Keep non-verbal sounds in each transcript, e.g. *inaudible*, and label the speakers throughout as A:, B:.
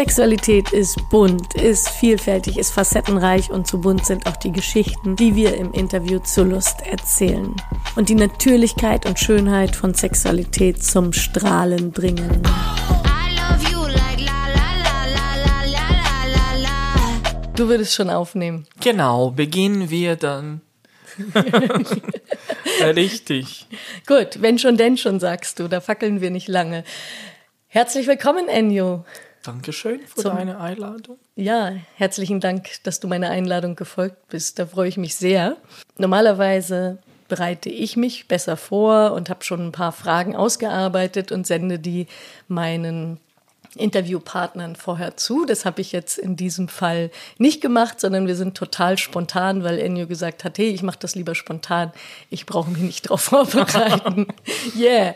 A: Sexualität ist bunt, ist vielfältig, ist facettenreich und so bunt sind auch die Geschichten, die wir im Interview zur Lust erzählen. Und die Natürlichkeit und Schönheit von Sexualität zum Strahlen bringen. Du würdest schon aufnehmen.
B: Genau, beginnen wir dann. *laughs* Richtig.
A: Gut, wenn schon, denn schon, sagst du. Da fackeln wir nicht lange. Herzlich willkommen, Enyo.
B: Dankeschön für Zum, deine Einladung.
A: Ja, herzlichen Dank, dass du meiner Einladung gefolgt bist. Da freue ich mich sehr. Normalerweise bereite ich mich besser vor und habe schon ein paar Fragen ausgearbeitet und sende die meinen Interviewpartnern vorher zu. Das habe ich jetzt in diesem Fall nicht gemacht, sondern wir sind total spontan, weil Ennio gesagt hat, hey, ich mache das lieber spontan. Ich brauche mich nicht darauf *laughs* vorbereiten. yeah.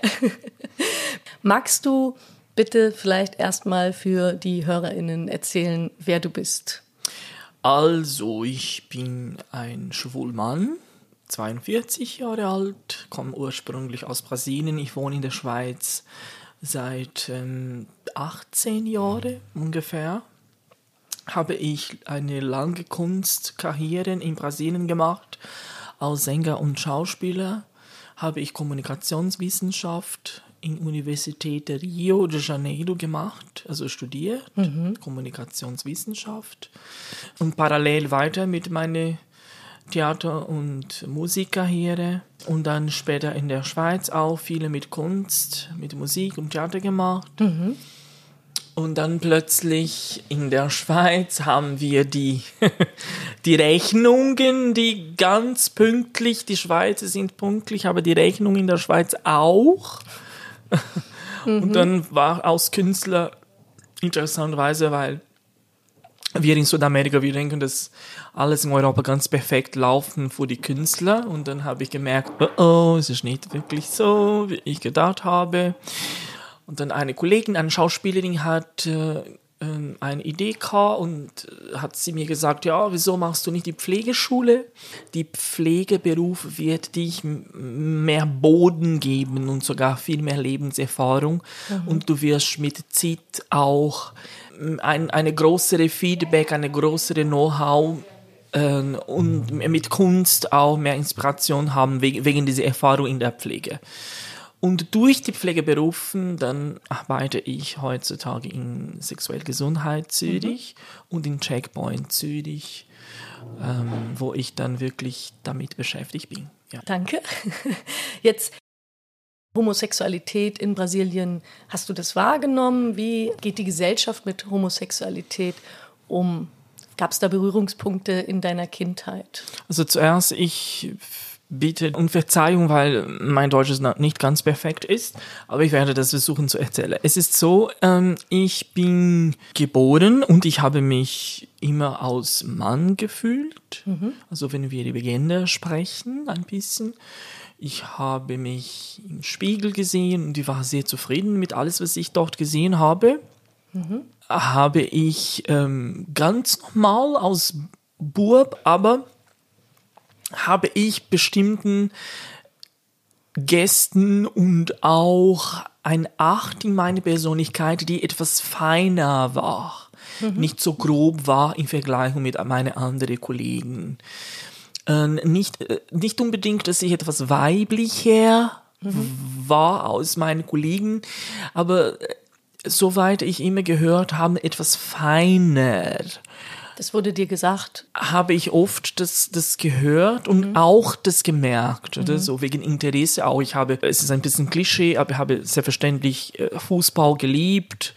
A: *laughs* Magst du bitte vielleicht erstmal für die HörerInnen erzählen, wer du bist.
B: Also, ich bin ein Schwulmann, 42 Jahre alt, komme ursprünglich aus Brasilien. Ich wohne in der Schweiz seit ähm, 18 Jahren ungefähr. Habe ich eine lange Kunstkarriere in Brasilien gemacht. Als Sänger und Schauspieler habe ich Kommunikationswissenschaft in Universität Rio de Janeiro gemacht, also studiert, mhm. Kommunikationswissenschaft und parallel weiter mit meiner Theater- und Musikkarriere und dann später in der Schweiz auch viele mit Kunst, mit Musik und Theater gemacht. Mhm. Und dann plötzlich in der Schweiz haben wir die, *laughs* die Rechnungen, die ganz pünktlich, die Schweizer sind pünktlich, aber die Rechnungen in der Schweiz auch. Mhm. *laughs* Und dann war aus Künstler interessanterweise, weil wir in Südamerika, wir denken, dass alles in Europa ganz perfekt laufen für die Künstler. Und dann habe ich gemerkt, oh, oh, es ist nicht wirklich so, wie ich gedacht habe. Und dann eine Kollegin, eine Schauspielerin hat äh, ähm, eine Idee gehabt und äh, hat sie mir gesagt, ja, wieso machst du nicht die Pflegeschule? Die Pflegeberuf wird dich mehr Boden geben und sogar viel mehr Lebenserfahrung mhm. und du wirst mit Zeit auch ähm, ein, eine größere Feedback, eine größere Know-how äh, und mit Kunst auch mehr Inspiration haben wegen, wegen dieser Erfahrung in der Pflege. Und durch die Pflegeberufen, dann arbeite ich heutzutage in Sexuelle Gesundheit Zürich mhm. und in Checkpoint Zürich, ähm, wo ich dann wirklich damit beschäftigt bin.
A: Ja. Danke. *laughs* Jetzt Homosexualität in Brasilien, hast du das wahrgenommen? Wie geht die Gesellschaft mit Homosexualität um? Gab es da Berührungspunkte in deiner Kindheit?
B: Also zuerst, ich bitte um Verzeihung, weil mein Deutsch nicht ganz perfekt ist, aber ich werde das versuchen zu erzählen. Es ist so, ähm, ich bin geboren und ich habe mich immer als Mann gefühlt. Mhm. Also wenn wir über Gender sprechen, ein bisschen. Ich habe mich im Spiegel gesehen und ich war sehr zufrieden mit alles, was ich dort gesehen habe. Mhm. Habe ich ähm, ganz normal als Burb, aber habe ich bestimmten Gästen und auch ein Acht in meine Persönlichkeit, die etwas feiner war, mhm. nicht so grob war im Vergleich mit meinen anderen Kollegen. Äh, nicht, äh, nicht unbedingt, dass ich etwas weiblicher mhm. war aus meinen Kollegen, aber äh, soweit ich immer gehört habe, etwas feiner.
A: Das wurde dir gesagt?
B: Habe ich oft das, das gehört und mhm. auch das gemerkt, oder? Mhm. So wegen Interesse auch. Ich habe, es ist ein bisschen Klischee, aber ich habe selbstverständlich äh, Fußball geliebt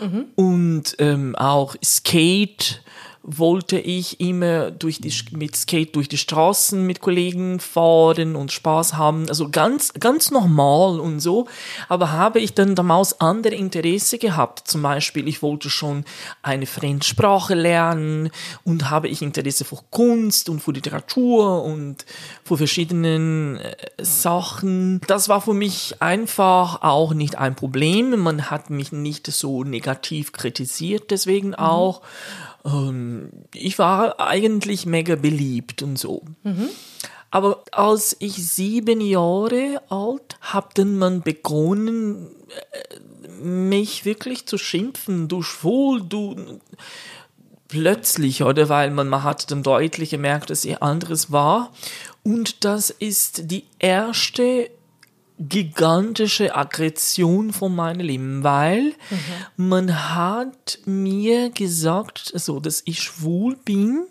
B: mhm. und ähm, auch Skate wollte ich immer durch die, mit Skate durch die Straßen mit Kollegen fahren und Spaß haben. Also ganz, ganz normal und so. Aber habe ich dann damals andere Interesse gehabt. Zum Beispiel, ich wollte schon eine Fremdsprache lernen und habe ich Interesse für Kunst und für Literatur und für verschiedenen äh, Sachen. Das war für mich einfach auch nicht ein Problem. Man hat mich nicht so negativ kritisiert, deswegen mhm. Ähm, ich war eigentlich mega beliebt und so. Mhm. Aber als ich sieben Jahre alt, hat man begonnen, äh, mich wirklich zu schimpfen, du schwul, du plötzlich, oder weil man, man hat dann deutlich gemerkt, dass ihr anderes war. Und das ist die erste gigantische Aggression von meinem Leben, weil mhm. man hat mir gesagt, so, dass ich schwul bin,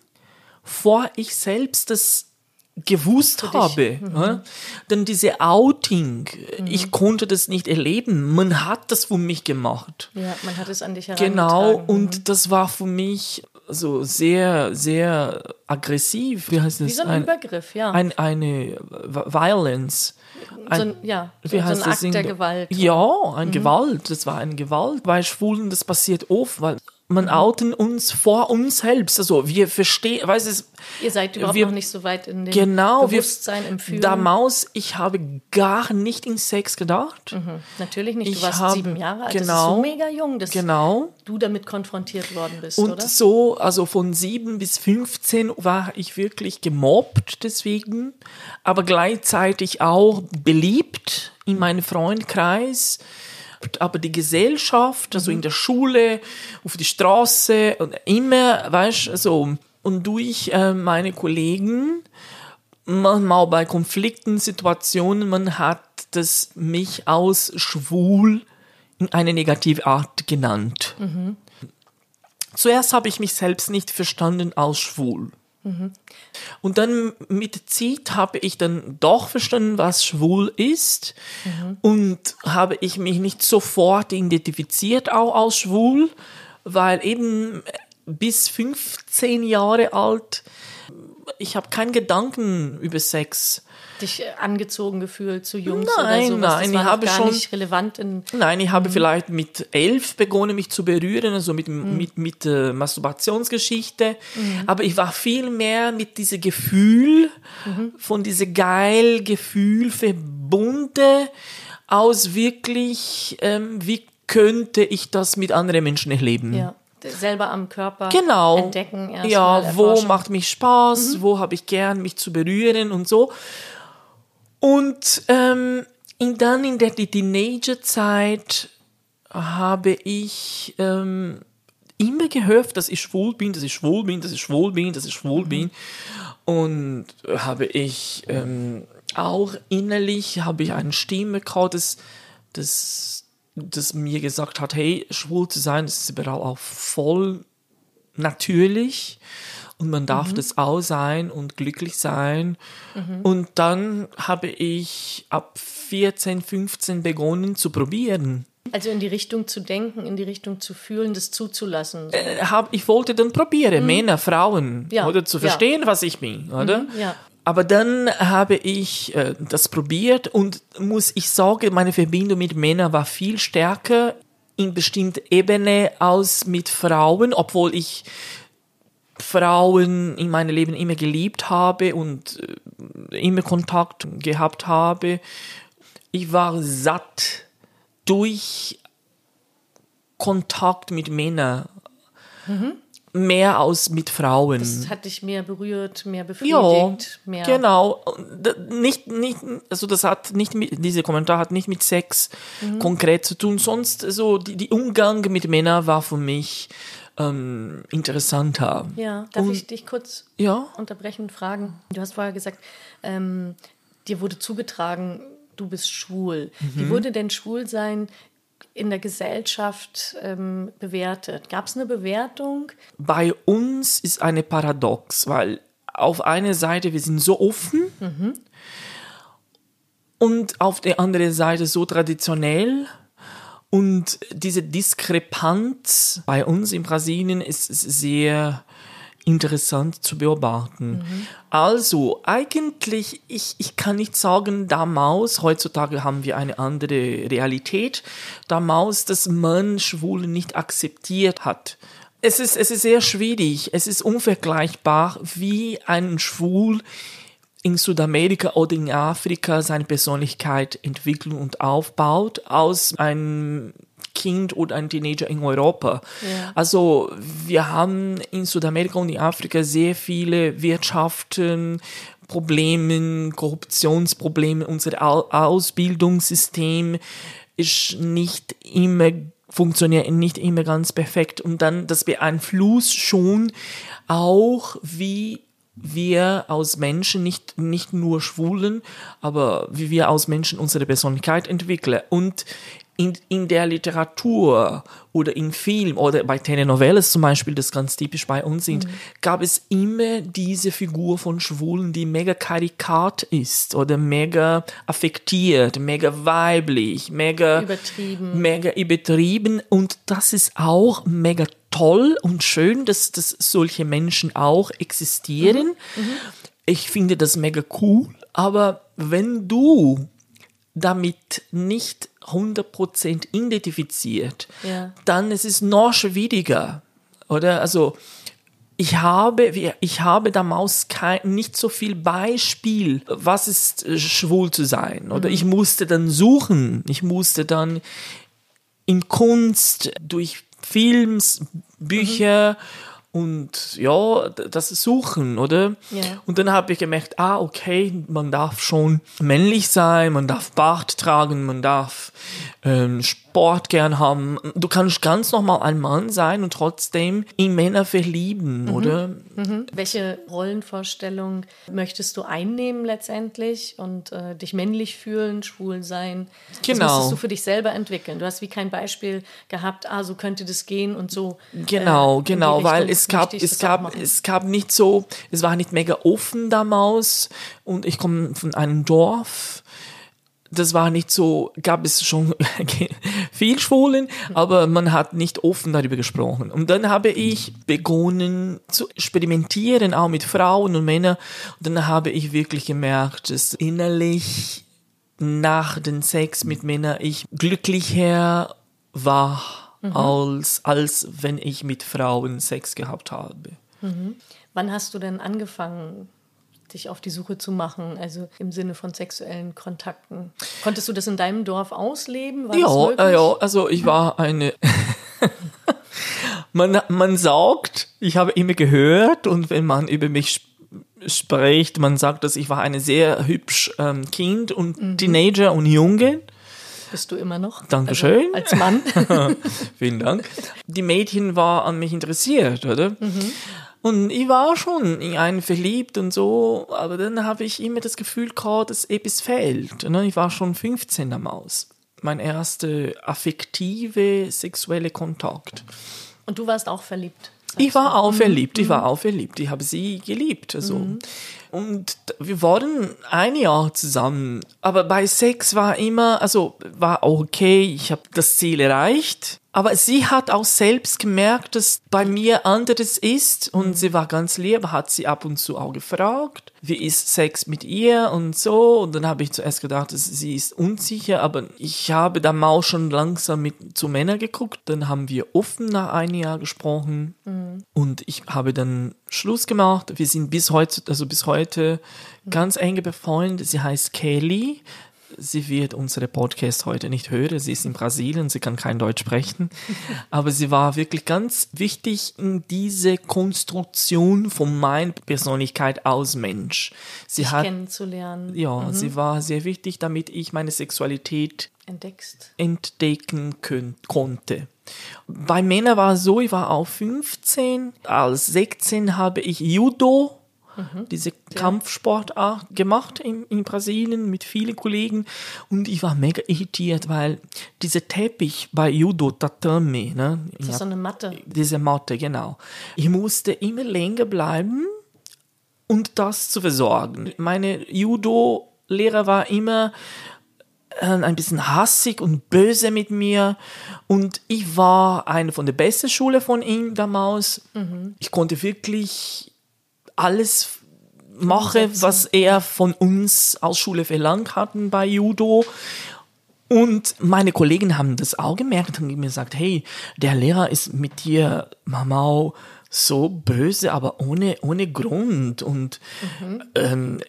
B: vor ich selbst das gewusst habe. Mhm. Ja? Denn diese Outing, mhm. ich konnte das nicht erleben. Man hat das für mich gemacht.
A: Ja, man hat es an dich
B: Genau, und mhm. das war für mich so sehr, sehr aggressiv.
A: Wie heißt das? Wie so ein, ein Übergriff, ja.
B: Ein, eine Violence.
A: Ein, so ein, ja, wie so heißt ein Akt der Gewalt.
B: Ja, ein mhm. Gewalt. Das war eine Gewalt. Bei Schwulen, das passiert oft, weil man outen uns vor uns selbst. Also wir verstehen, weiß es.
A: Ihr seid überhaupt wir, noch nicht so weit in dem
B: genau,
A: Bewusstsein, wir, im Fühlen.
B: Damals, ich habe gar nicht in Sex gedacht.
A: Mhm, natürlich nicht. Du ich warst
B: hab,
A: sieben Jahre alt.
B: Genau,
A: das ist so mega jung, dass
B: genau.
A: du damit konfrontiert worden bist,
B: Und
A: oder?
B: so, also von sieben bis 15 war ich wirklich gemobbt deswegen, aber gleichzeitig auch beliebt in meinem Freundkreis aber die Gesellschaft, also in der Schule, auf die Straße, immer, weißt du, so. Und durch äh, meine Kollegen, manchmal bei Konflikten, Situationen, man hat das mich aus schwul in eine negative Art genannt. Mhm. Zuerst habe ich mich selbst nicht verstanden als schwul. Und dann mit Zeit habe ich dann doch verstanden, was schwul ist mhm. und habe ich mich nicht sofort identifiziert auch als schwul, weil eben bis 15 Jahre alt ich habe keinen Gedanken über Sex
A: dich äh, angezogen gefühlt zu Jungs
B: nein,
A: oder sowas?
B: Nein,
A: das
B: ich habe
A: gar
B: schon
A: nicht relevant in.
B: Nein, ich habe mhm. vielleicht mit elf begonnen, mich zu berühren, also mit mhm. mit mit äh, Masturbationsgeschichte. Mhm. Aber ich war viel mehr mit diesem Gefühl mhm. von diesem geil Gefühl verbunden aus wirklich, ähm, wie könnte ich das mit anderen Menschen erleben?
A: Ja selber am Körper
B: genau.
A: entdecken.
B: ja, wo macht mich Spaß, mhm. wo habe ich gern, mich zu berühren und so. Und ähm, dann in der Teenagerzeit habe ich ähm, immer gehört, dass ich schwul bin, dass ich schwul bin, dass ich schwul bin, dass ich schwul bin. Und habe ich ähm, auch innerlich habe ich eine Stimme gehabt, das, das, das mir gesagt hat, hey, schwul zu sein, das ist überall auch voll natürlich und man darf mhm. das auch sein und glücklich sein. Mhm. Und dann habe ich ab 14, 15 begonnen zu probieren.
A: Also in die Richtung zu denken, in die Richtung zu fühlen, das zuzulassen.
B: So. Äh, hab, ich wollte dann probieren, mhm. Männer, Frauen, ja. oder zu verstehen, ja. was ich bin, oder?
A: Mhm. Ja.
B: Aber dann habe ich äh, das probiert und muss ich sagen, meine Verbindung mit Männern war viel stärker in bestimmter Ebene als mit Frauen, obwohl ich Frauen in meinem Leben immer geliebt habe und äh, immer Kontakt gehabt habe. Ich war satt durch Kontakt mit Männern. Mhm. Mehr als mit Frauen.
A: Das hat dich mehr berührt, mehr befriedigt, ja, mehr.
B: Genau. Nicht, nicht, also das hat nicht mit, dieser Kommentar hat nicht mit Sex mhm. konkret zu tun. Sonst so, die, die Umgang mit Männern war für mich ähm, interessanter.
A: Ja, darf und, ich dich kurz ja? unterbrechen und fragen? Du hast vorher gesagt, ähm, dir wurde zugetragen, du bist schwul. Mhm. Wie wurde denn Schwulsein in der Gesellschaft ähm, bewertet? Gab es eine Bewertung?
B: Bei uns ist eine Paradox, weil auf einer Seite wir sind so offen mhm. und auf der anderen Seite so traditionell und diese Diskrepanz bei uns in Brasilien ist sehr interessant zu beobachten. Mhm. Also, eigentlich, ich, ich kann nicht sagen, damals, heutzutage haben wir eine andere Realität, damals, dass man Schwule nicht akzeptiert hat. Es ist, es ist sehr schwierig, es ist unvergleichbar, wie ein Schwul in Südamerika oder in Afrika seine Persönlichkeit entwickelt und aufbaut aus einem Kind oder ein Teenager in Europa. Ja. Also wir haben in Südamerika und in Afrika sehr viele Wirtschaften, Problemen, Korruptionsproblemen, unser Au- Ausbildungssystem ist nicht immer funktioniert nicht immer ganz perfekt und dann das beeinflusst schon auch wie wir aus Menschen nicht nicht nur Schwulen, aber wie wir aus Menschen unsere Persönlichkeit entwickeln. Und in, in der Literatur oder in Film oder bei Telenovelas zum Beispiel, das ganz typisch bei uns sind, gab es immer diese Figur von Schwulen, die mega karikat ist oder mega affektiert, mega weiblich, mega
A: Übertrieben.
B: mega übertrieben. Und das ist auch mega toll und schön, dass, dass solche Menschen auch existieren. Ich finde das mega cool, aber wenn du damit nicht 100% identifiziert,
A: Ja.
B: dann ist es noch schwieriger. Oder? Also, ich habe, ich habe damals kein, nicht so viel Beispiel, was ist äh, schwul zu sein. Oder ich musste dann suchen. Ich musste dann in Kunst, durch Films, Bücher und ja, das Suchen, oder?
A: Ja.
B: Und dann habe ich gemerkt, ah, okay, man darf schon männlich sein, man darf Bart tragen, man darf ähm, Sport gern haben. Du kannst ganz normal ein Mann sein und trotzdem in Männer verlieben, oder?
A: Mhm. Welche Rollenvorstellung möchtest du einnehmen letztendlich und äh, dich männlich fühlen, schwul sein? Das
B: Genau.
A: musstest du für dich selber entwickeln. Du hast wie kein Beispiel gehabt, ah, so könnte das gehen und so.
B: Genau,
A: äh, die
B: genau, weil es gab, es
A: das
B: gab, es gab nicht so, es war nicht mega offen damals und ich komme von einem Dorf. Das war nicht so, gab es schon *laughs* viel Schwulen, aber man hat nicht offen darüber gesprochen. Und dann habe ich begonnen zu experimentieren, auch mit Frauen und Männern. Und dann habe ich wirklich gemerkt, dass innerlich nach dem Sex mit Männern ich glücklicher war, als, als wenn ich mit Frauen Sex gehabt habe.
A: Wann hast du denn angefangen, dich auf die Suche zu machen, also im Sinne von sexuellen Kontakten? Konntest du das in deinem Dorf ausleben? War
B: Ja, äh, ja, also ich war eine. *laughs* man, man sagt, ich habe immer gehört und wenn man über mich sp spricht, man sagt, dass ich war eine sehr hübsch ähm, Kind und
A: Mhm.
B: Teenager und Junge.
A: Bist du immer noch?
B: Dankeschön.
A: Also, als Mann? *laughs*
B: Vielen Dank. Die Mädchen war an mich interessiert, oder?
A: Mhm.
B: Und ich war schon in einen verliebt und so, aber dann habe ich immer das Gefühl gehabt, dass etwas fehlt. Ne? Ich war schon 15 damals. Mein erster affektive sexuelle Kontakt.
A: und du warst auch verliebt?
B: Ich war auch
A: Mhm.
B: verliebt, ich war auch verliebt. Ich habe sie geliebt. Also. Und wir waren ein Jahr zusammen. Aber bei Sex war immer, also war okay, ich habe das Ziel erreicht. Aber sie hat auch selbst gemerkt, dass bei mir anderes ist. Und sie war ganz lieb, hat sie ab und zu auch gefragt, wie ist Sex mit ihr und so. Und dann habe ich zuerst gedacht, sie ist unsicher. Aber ich habe dann auch schon langsam mit zu Männern geguckt. Dann haben wir offen nach einem Jahr gesprochen. Und ich habe dann Schluss gemacht. Wir sind bis heute, also bis heute ganz enge befreundet. Sie heißt Kelly. Sie wird unsere Podcast heute nicht hören. Sie ist in Brasilien, sie kann kein Deutsch sprechen. *laughs* Aber sie war wirklich ganz wichtig in diese Konstruktion von meiner Persönlichkeit als Mensch. Sie
A: dich
B: hat,
A: kennenzulernen,
B: ja, sie war sehr wichtig, damit ich meine Sexualität
A: entdeckst.
B: entdecken kön- konnte. Bei Männern war es so, ich war auch 15. Als 16 habe ich Judo, diese Kampfsportart gemacht in, in Brasilien mit vielen Kollegen und ich war mega irritiert, weil dieser Teppich bei Judo, Tatami, ne,
A: Das ist so eine Matte.
B: diese Matte, genau. Ich musste immer länger bleiben und das zu versorgen. Meine Judo-Lehrer war immer äh, ein bisschen hassig und böse mit mir und ich war eine von der besten Schule von ihm damals. Ich konnte wirklich alles
A: Umsetzen.
B: was er von uns als Schule verlangt hatten bei Judo. Und meine Kollegen haben das auch gemerkt und mir gesagt, hey, der Lehrer ist mit dir, Mamau, so böse, aber ohne, ohne Grund. Und ähm,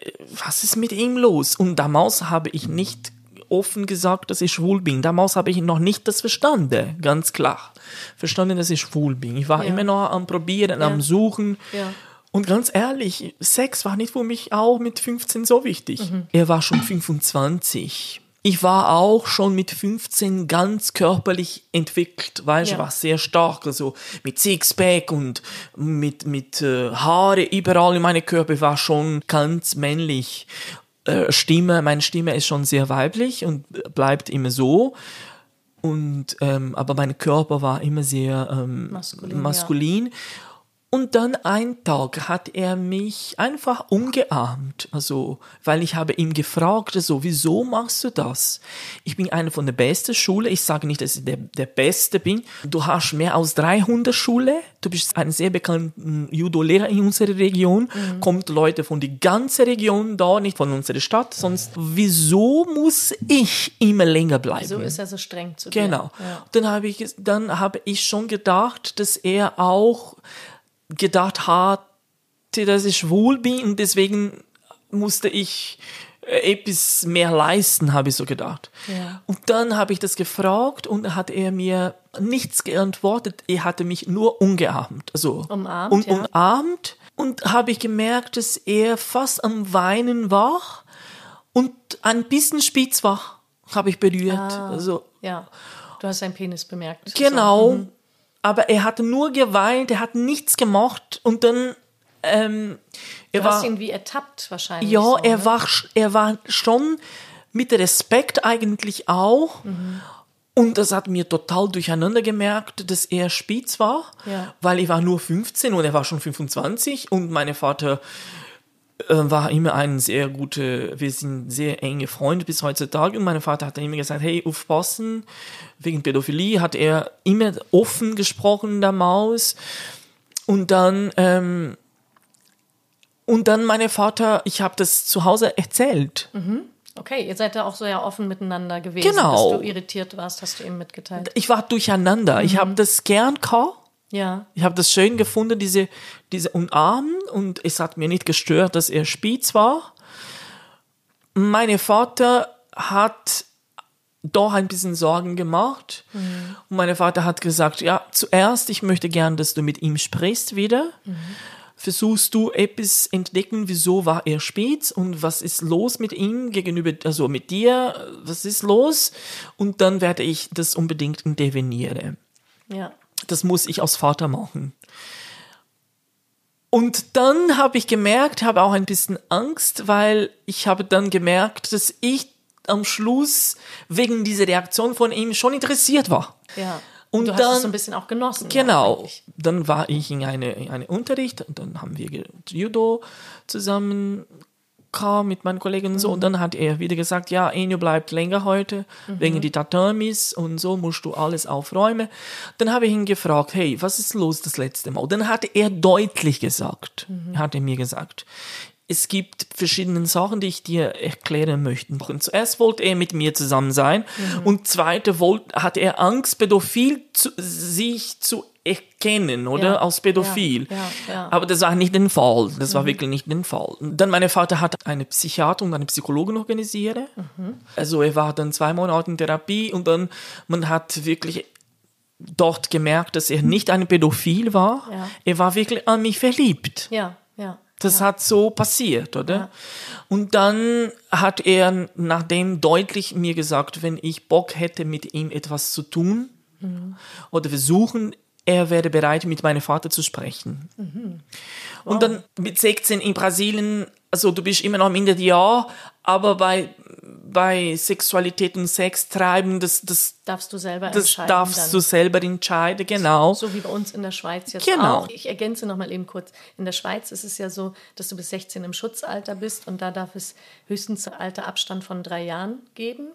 B: was ist mit ihm los? Und damals habe ich nicht offen gesagt, dass ich schwul bin. Damals habe ich noch nicht das verstanden, ganz klar. Verstanden, dass ich schwul bin. Ich war
A: Ja.
B: immer noch am Probieren,
A: Ja.
B: am Suchen.
A: Ja.
B: Und ganz ehrlich, Sex war nicht für mich auch mit 15 so wichtig. Er war schon 25. Ich war auch schon mit 15 ganz körperlich entwickelt, weißt du,
A: Ja.
B: war sehr stark, also mit Sixpack und mit, mit äh, Haare überall in meinem Körper, war schon ganz männlich. Äh, Stimme, meine Stimme ist schon sehr weiblich und bleibt immer so. Und, ähm, aber mein Körper war immer sehr ähm,
A: Maskulin,
B: maskulin. Und dann ein Tag hat er mich einfach umgearmt, also, weil ich habe ihn gefragt, so, wieso machst du das? Ich bin einer von der besten Schule, ich sage nicht, dass ich der, der Beste bin. Du hast mehr als 300 Schule, du bist ein sehr bekannter Judo-Lehrer in unserer Region, kommt Leute von der ganzen Region da, nicht von unserer Stadt, sonst, wieso muss ich immer länger bleiben?
A: So ist er so streng zu
B: Genau.
A: dir. Ja.
B: Dann habe ich, dann habe ich schon gedacht, dass er auch gedacht hatte, dass ich schwul bin und deswegen musste ich äh, etwas mehr leisten, habe ich so gedacht.
A: Ja.
B: Und dann habe ich das gefragt und hat er mir nichts geantwortet. Er hatte mich nur umgearmt, also
A: Umarmt,
B: um,
A: ja.
B: umarmt und habe ich gemerkt, dass er fast am Weinen war und ein bisschen spitz war, habe ich berührt.
A: Ah.
B: Also
A: ja. Du hast seinen Penis bemerkt.
B: Genau.
A: So.
B: Aber er hat nur geweint, er hat nichts gemacht und dann ähm, er
A: Du hast
B: war
A: ihn wie ertappt wahrscheinlich.
B: ja,
A: so,
B: er
A: ne?
B: war er war schon mit Respekt eigentlich auch. Und das hat mir total durcheinander gemerkt, dass er spitz war,
A: Ja.
B: weil ich war nur 15 und er war schon 25 und mein Vater war immer ein sehr guter, wir sind sehr enge Freunde bis heutzutage und mein Vater hat immer gesagt, hey, aufpassen, wegen Pädophilie hat er immer offen gesprochen, der Maus. Und dann, ähm, und dann meine Vater, ich habe das zu Hause erzählt.
A: Okay, ihr seid da auch so ja offen miteinander gewesen.
B: Genau.
A: Dass du irritiert warst, hast du ihm mitgeteilt.
B: Ich war durcheinander. Ich habe das gern gehabt.
A: Ja.
B: Ich habe das schön gefunden, diese, diese Umarmen und es hat mir nicht gestört, dass er spitz war. Mein Vater hat doch ein bisschen Sorgen gemacht und mein Vater hat gesagt, ja, zuerst, ich möchte gern, dass du mit ihm sprichst wieder. Versuchst du etwas entdecken, wieso war er spitz und was ist los mit ihm gegenüber, also mit dir, was ist los? Und dann werde ich das unbedingt intervenieren
A: Ja.
B: Das muss ich als Vater machen. Und dann habe ich gemerkt, habe auch ein bisschen Angst, weil ich habe dann gemerkt, dass ich am Schluss wegen dieser Reaktion von ihm schon interessiert war.
A: Ja.
B: Und
A: du hast
B: dann-
A: es so ein bisschen auch genossen.
B: Genau.
A: eigentlich.
B: Dann war ich in eine, in eine Unterricht und dann haben wir Judo zusammen mit meinen Kollegen und so. Und dann hat er wieder gesagt, ja, Enio bleibt länger heute, wegen die Tatamis und so musst du alles aufräumen. Dann habe ich ihn gefragt, hey, was ist los das letzte Mal? Dann hat er deutlich gesagt, hat er mir gesagt, es gibt verschiedene Sachen, die ich dir erklären möchte. Und zuerst wollte er mit mir zusammen sein und zweite wollte, hat er Angst, pädophil zu, sich zu erkennen, oder?
A: Ja,
B: Als pädophil.
A: ja, ja, ja.
B: Aber das war nicht der Fall. Das war wirklich nicht der Fall. Und Dann mein Vater hat eine Psychiater und eine Psychologin organisiert. Also er war dann zwei Monate in Therapie und dann man hat wirklich dort gemerkt, dass er nicht ein Pädophil war.
A: Ja.
B: Er war wirklich an mich verliebt.
A: Ja, ja.
B: Das hat so passiert, oder? Und dann hat er nachdem deutlich mir gesagt, wenn ich Bock hätte, mit ihm etwas zu tun oder versuchen, er wäre bereit, mit meinem Vater zu sprechen. Und dann mit 16 in Brasilien, also du bist immer noch minderjahr, aber bei, bei Sexualität und Sex treiben, das, das,
A: Darfst du selber
B: das
A: entscheiden.
B: darfst
A: dann.
B: du selber entscheiden, genau.
A: So wie bei uns in der Schweiz jetzt
B: Genau.
A: auch. Ich ergänze noch mal eben kurz. In der Schweiz ist es ja so, dass du bis 16 im Schutzalter bist und da darf es höchstens Alterabstand von drei Jahren geben.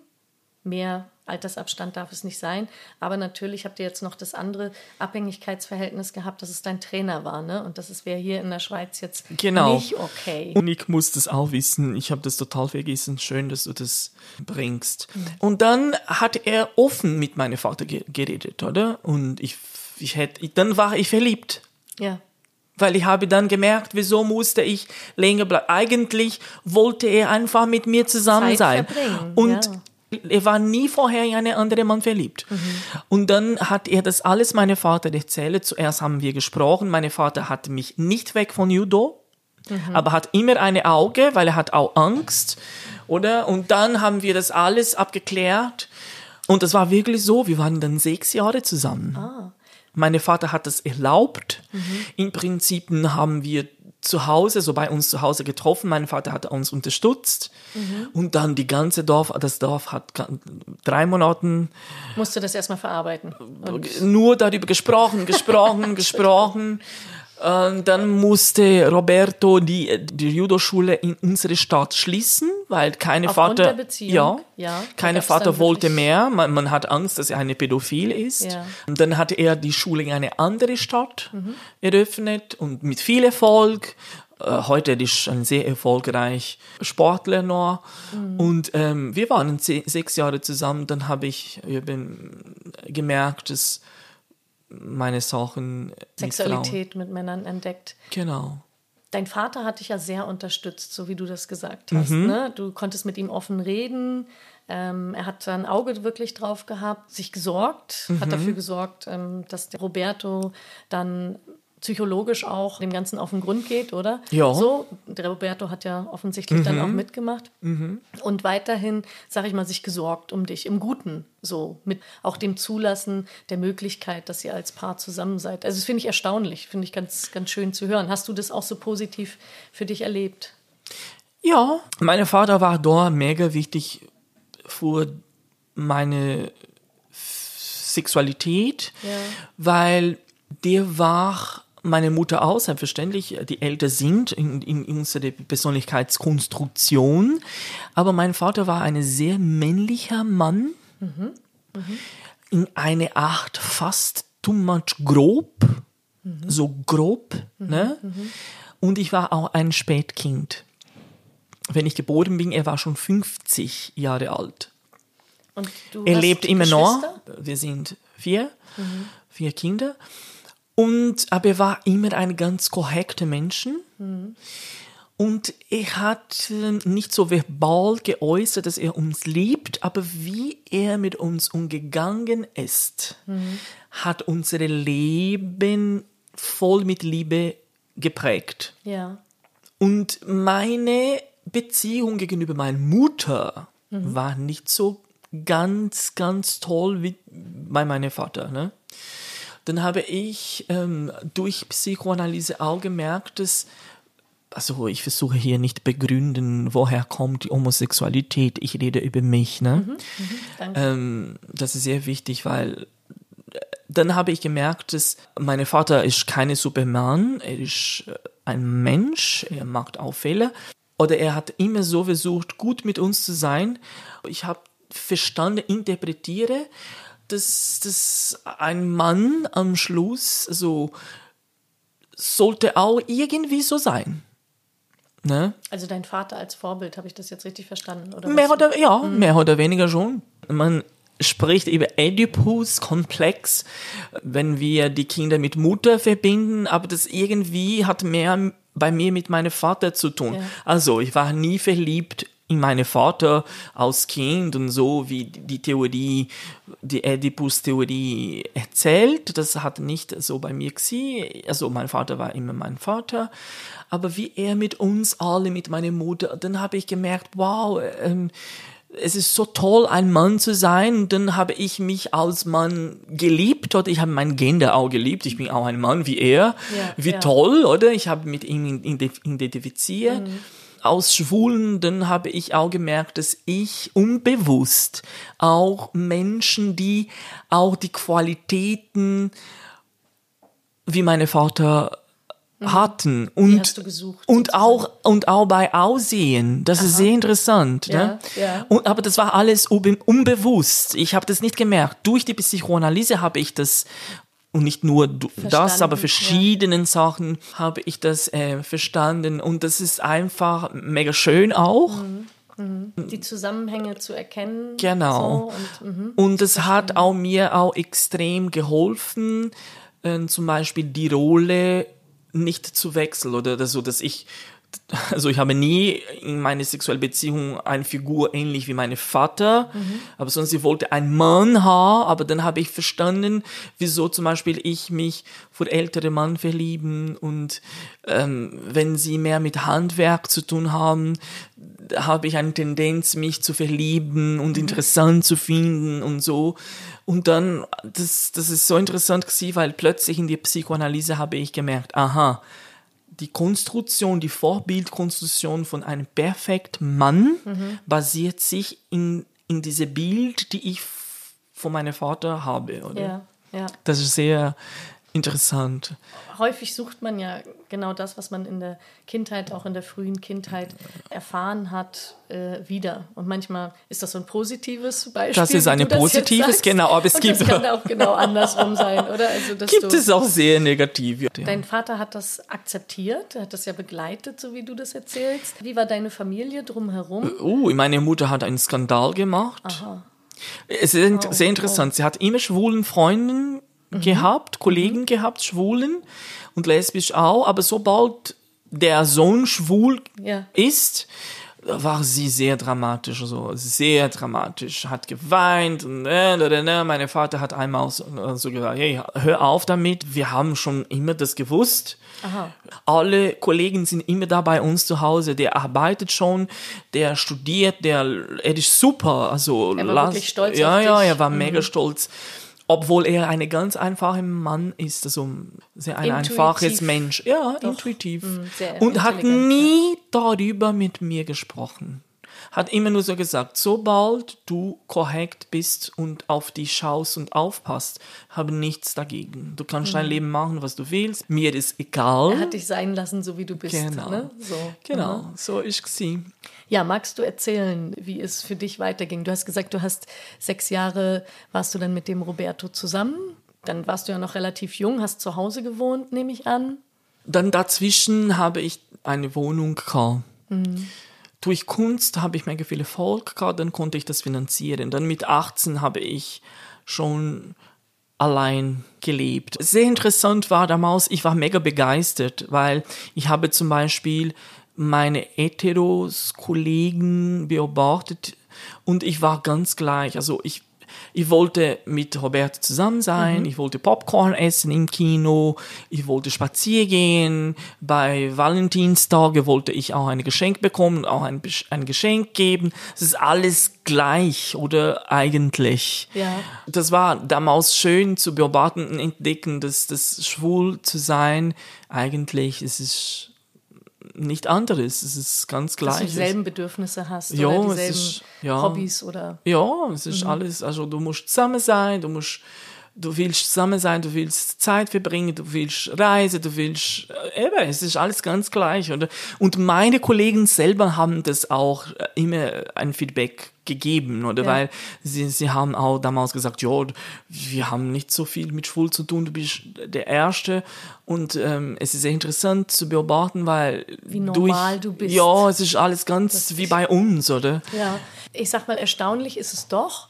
A: Mehr Altersabstand darf es nicht sein. Aber natürlich habt ihr jetzt noch das andere Abhängigkeitsverhältnis gehabt, dass es dein Trainer war. Ne? Und das wäre hier in der Schweiz jetzt
B: Genau.
A: nicht okay.
B: Und ich muss das auch wissen. Ich habe das total vergessen. Schön, dass du das bringst. Und dann hat er offen mit meinem Vater ge geredet, oder? Und ich, ich hätte, dann war ich verliebt.
A: Ja.
B: Weil ich habe dann gemerkt, wieso musste ich länger bleiben. Eigentlich wollte er einfach mit mir zusammen
A: Zeit
B: sein. Und
A: ja.
B: Er war nie vorher in einen anderen Mann verliebt. Und dann hat er das alles meinem Vater erzählt. Zuerst haben wir gesprochen. Mein Vater hat mich nicht weg von Judo, aber hat immer eine Auge, weil er hat auch Angst, oder? Und dann haben wir das alles abgeklärt. Und das war wirklich so. Wir waren dann sechs Jahre zusammen. Mein Vater hat das erlaubt. Im Prinzip haben wir zu Hause, so bei uns zu Hause getroffen. Mein Vater hat uns unterstützt. Und dann die ganze Dorf, das Dorf hat drei Monaten
A: Musst du das erstmal verarbeiten. Und
B: nur darüber gesprochen, gesprochen, *laughs* gesprochen. Dann musste Roberto die, die Judo-Schule in unserer Stadt schließen, weil keine
A: Aufgrund
B: Vater, ja,
A: Ja,
B: keine Vater wollte mehr. Man, man hat Angst, dass er eine Pädophil ist.
A: Ja.
B: Und dann hat er die Schule in eine andere Stadt
A: Mhm.
B: eröffnet und mit viel Erfolg. Äh, Heute ist er ein sehr erfolgreich Sportler noch.
A: Mhm.
B: Und ähm, wir waren se sechs Jahre zusammen. Dann habe ich eben gemerkt, dass meine Sachen mit
A: Sexualität mit Männern entdeckt.
B: Genau.
A: Dein Vater hat dich ja sehr unterstützt, so wie du das gesagt hast.
B: Mhm.
A: Ne? Du konntest mit ihm offen reden. Ähm, er hat da ein Auge wirklich drauf gehabt, sich gesorgt,
B: Mhm.
A: hat dafür gesorgt, ähm, dass der Roberto dann psychologisch auch dem Ganzen auf den Grund geht, oder?
B: Ja. Mhm.
A: So, der Roberto hat ja offensichtlich dann auch mitgemacht. Und weiterhin, sag ich mal, sich gesorgt um dich im Guten, so mit auch dem Zulassen der Möglichkeit, dass ihr als Paar zusammen seid. Also das finde ich erstaunlich, finde ich ganz, ganz schön zu hören. Hast du das auch so positiv für dich erlebt?
B: Ja, mein Vater war da mega wichtig für meine Sexualität,
A: Ja.
B: weil der war meine Mutter auch, selbstverständlich, die älter sind in, in unserer Persönlichkeitskonstruktion. Aber mein Vater war ein sehr männlicher Mann, in eine Art fast too much grob, so grob, ne? Und ich war auch ein Spätkind. Wenn ich geboren bin, er war schon 50 Jahre alt.
A: Und du
B: Er lebt immer noch. Wir sind vier, vier Kinder. Und, aber er war immer ein ganz korrekter Mensch. Und er hat äh, nicht so verbal geäußert, dass er uns liebt, aber wie er mit uns umgegangen ist, hat unser Leben voll mit Liebe geprägt.
A: Ja.
B: Und meine Beziehung gegenüber meiner Mutter war nicht so ganz, ganz toll wie bei meinem Vater. Ne? Dann habe ich ähm, durch Psychoanalyse auch gemerkt, dass, also ich versuche hier nicht begründen, woher kommt die Homosexualität. Ich rede über mich. Ne?
A: Danke.
B: Ähm, das ist sehr wichtig, weil äh, dann habe ich gemerkt, dass mein Vater ist keine Superman, er ist äh, ein Mensch, er macht auch Fehler. Oder er hat immer so versucht, gut mit uns zu sein. Ich habe verstanden, interpretiere, dass, dass ein Mann am Schluss so sollte auch irgendwie so sein. Ne?
A: Also dein Vater als Vorbild, habe ich das jetzt richtig verstanden? Oder
B: Mehr oder, ja, mehr oder weniger schon. Man spricht über Oedipus-Komplex, wenn wir die Kinder mit Mutter verbinden, aber das irgendwie hat mehr bei mir mit meinem Vater zu tun.
A: Ja.
B: Also, ich war nie verliebt in meinen Vater als Kind und so, wie die Theorie, die Oedipus-Theorie erzählt. Das hat nicht so bei mir gewesen. Also, mein Vater war immer mein Vater. Aber wie er mit uns alle, mit meiner Mutter, dann habe ich gemerkt, wow, ähm, es ist so toll, ein Mann zu sein. Und dann habe ich mich als Mann geliebt oder ich habe mein Gender auch geliebt. Ich bin auch ein Mann wie er.
A: Ja,
B: wie
A: ja.
B: toll, oder? Ich habe mit ihm identifiziert. Aus Schwulen, dann habe ich auch gemerkt, dass ich unbewusst auch Menschen, die auch die Qualitäten wie meine Vater hatten und
A: gesucht,
B: und auch und auch bei Aussehen das ist sehr interessant ne?
A: Ja, ja.
B: Und, aber das war alles unbe unbewusst ich habe das nicht gemerkt durch die Psychoanalyse habe ich das und nicht nur du- das,
A: Verstanden,
B: aber
A: ja.
B: verschiedenen Sachen habe ich das äh, verstanden und das ist einfach mega schön auch.
A: Die Zusammenhänge zu erkennen.
B: Genau.
A: So, und, mhm.
B: Und es hat auch mir auch extrem geholfen, äh, zum Beispiel die Rolle nicht zu wechseln oder so, dass ich also ich habe nie in meiner sexuellen Beziehung eine Figur ähnlich wie meine Vater, mhm. aber sonst ich wollte einen Mann haben, aber dann habe ich verstanden, wieso zum Beispiel ich mich für ältere Mann verlieben und ähm, wenn sie mehr mit Handwerk zu tun haben, habe ich eine Tendenz, mich zu verlieben und mhm. interessant zu finden und so. Und dann, das, das ist so interessant gewesen, weil plötzlich in der Psychoanalyse habe ich gemerkt, aha, die Konstruktion, die Vorbildkonstruktion von einem perfekten Mann mhm. basiert sich in, in diese Bild, die ich von meinem Vater habe, oder?
A: Ja, ja.
B: Das ist sehr, interessant.
A: Häufig sucht man ja genau das, was man in der Kindheit, auch in der frühen Kindheit erfahren hat, äh, wieder. Und manchmal ist das so ein positives Beispiel.
B: Das ist ein positives, genau, aber es
A: Und
B: gibt.
A: Das kann *laughs* auch genau andersrum sein, oder?
B: Also, gibt es auch sehr negativ. Ja.
A: Dein Vater hat das akzeptiert, er hat das ja begleitet, so wie du das erzählst. Wie war deine Familie drumherum?
B: Uh, meine Mutter hat einen Skandal gemacht.
A: Aha.
B: Es ist oh, sehr interessant. Oh. Sie hat immer schwulen Freunden mhm. gehabt, Kollegen mhm. gehabt, Schwulen und lesbisch auch, aber sobald der Sohn schwul ja. ist, war sie sehr dramatisch, so sehr dramatisch, hat geweint und äh, äh, äh, mein Vater hat einmal so, so gesagt, hey, hör auf damit, wir haben schon immer das gewusst. Aha. Alle Kollegen sind immer da bei uns zu Hause, der arbeitet schon, der studiert, der er ist super, also
A: er war wirklich stolz
B: ja, ja, er war mhm. mega stolz obwohl er ein ganz einfacher Mann ist, also sehr ein intuitiv. einfaches Mensch. Ja, Doch. intuitiv. Mhm, und hat nie darüber mit mir gesprochen. Hat immer nur so gesagt, sobald du korrekt bist und auf dich schaust und aufpasst, habe nichts dagegen. Du kannst mhm. dein Leben machen, was du willst. Mir ist egal.
A: Er hat dich sein lassen, so wie du bist.
B: Genau.
A: Ne?
B: So. Genau, mhm. so ist sie.
A: Ja, magst du erzählen, wie es für dich weiterging? Du hast gesagt, du hast sechs Jahre, warst du dann mit dem Roberto zusammen. Dann warst du ja noch relativ jung, hast zu Hause gewohnt, nehme ich an.
B: Dann dazwischen habe ich eine Wohnung gehabt. Mhm. Durch Kunst habe ich mega viel Erfolg gehabt, dann konnte ich das finanzieren. Dann mit 18 habe ich schon allein gelebt. Sehr interessant war damals, ich war mega begeistert, weil ich habe zum Beispiel meine Heteros-Kollegen beobachtet und ich war ganz gleich. Also ich, ich wollte mit Robert zusammen sein, mhm. ich wollte Popcorn essen im Kino, ich wollte spazieren gehen. Bei Valentinstag wollte ich auch ein Geschenk bekommen, auch ein, ein Geschenk geben. Es ist alles gleich oder eigentlich.
A: Ja.
B: Das war damals schön zu beobachten und entdecken, dass das schwul zu sein eigentlich es ist nicht anderes. Es ist ganz gleich. Dass du
A: dieselben Bedürfnisse hast ja, oder dieselben ist, ja, Hobbys oder.
B: Ja, es ist mhm. alles. Also du musst zusammen sein, du musst du willst zusammen sein, du willst Zeit verbringen, du willst reisen, du willst, äh, eben, es ist alles ganz gleich, oder? Und meine Kollegen selber haben das auch äh, immer ein Feedback gegeben, oder? Ja. Weil sie, sie haben auch damals gesagt, ja, wir haben nicht so viel mit Schwul zu tun, du bist der Erste. Und ähm, es ist sehr interessant zu beobachten, weil
A: wie normal durch, du bist.
B: Ja, es ist alles ganz wie bei uns, oder?
A: Ja, ich sag mal, erstaunlich ist es doch,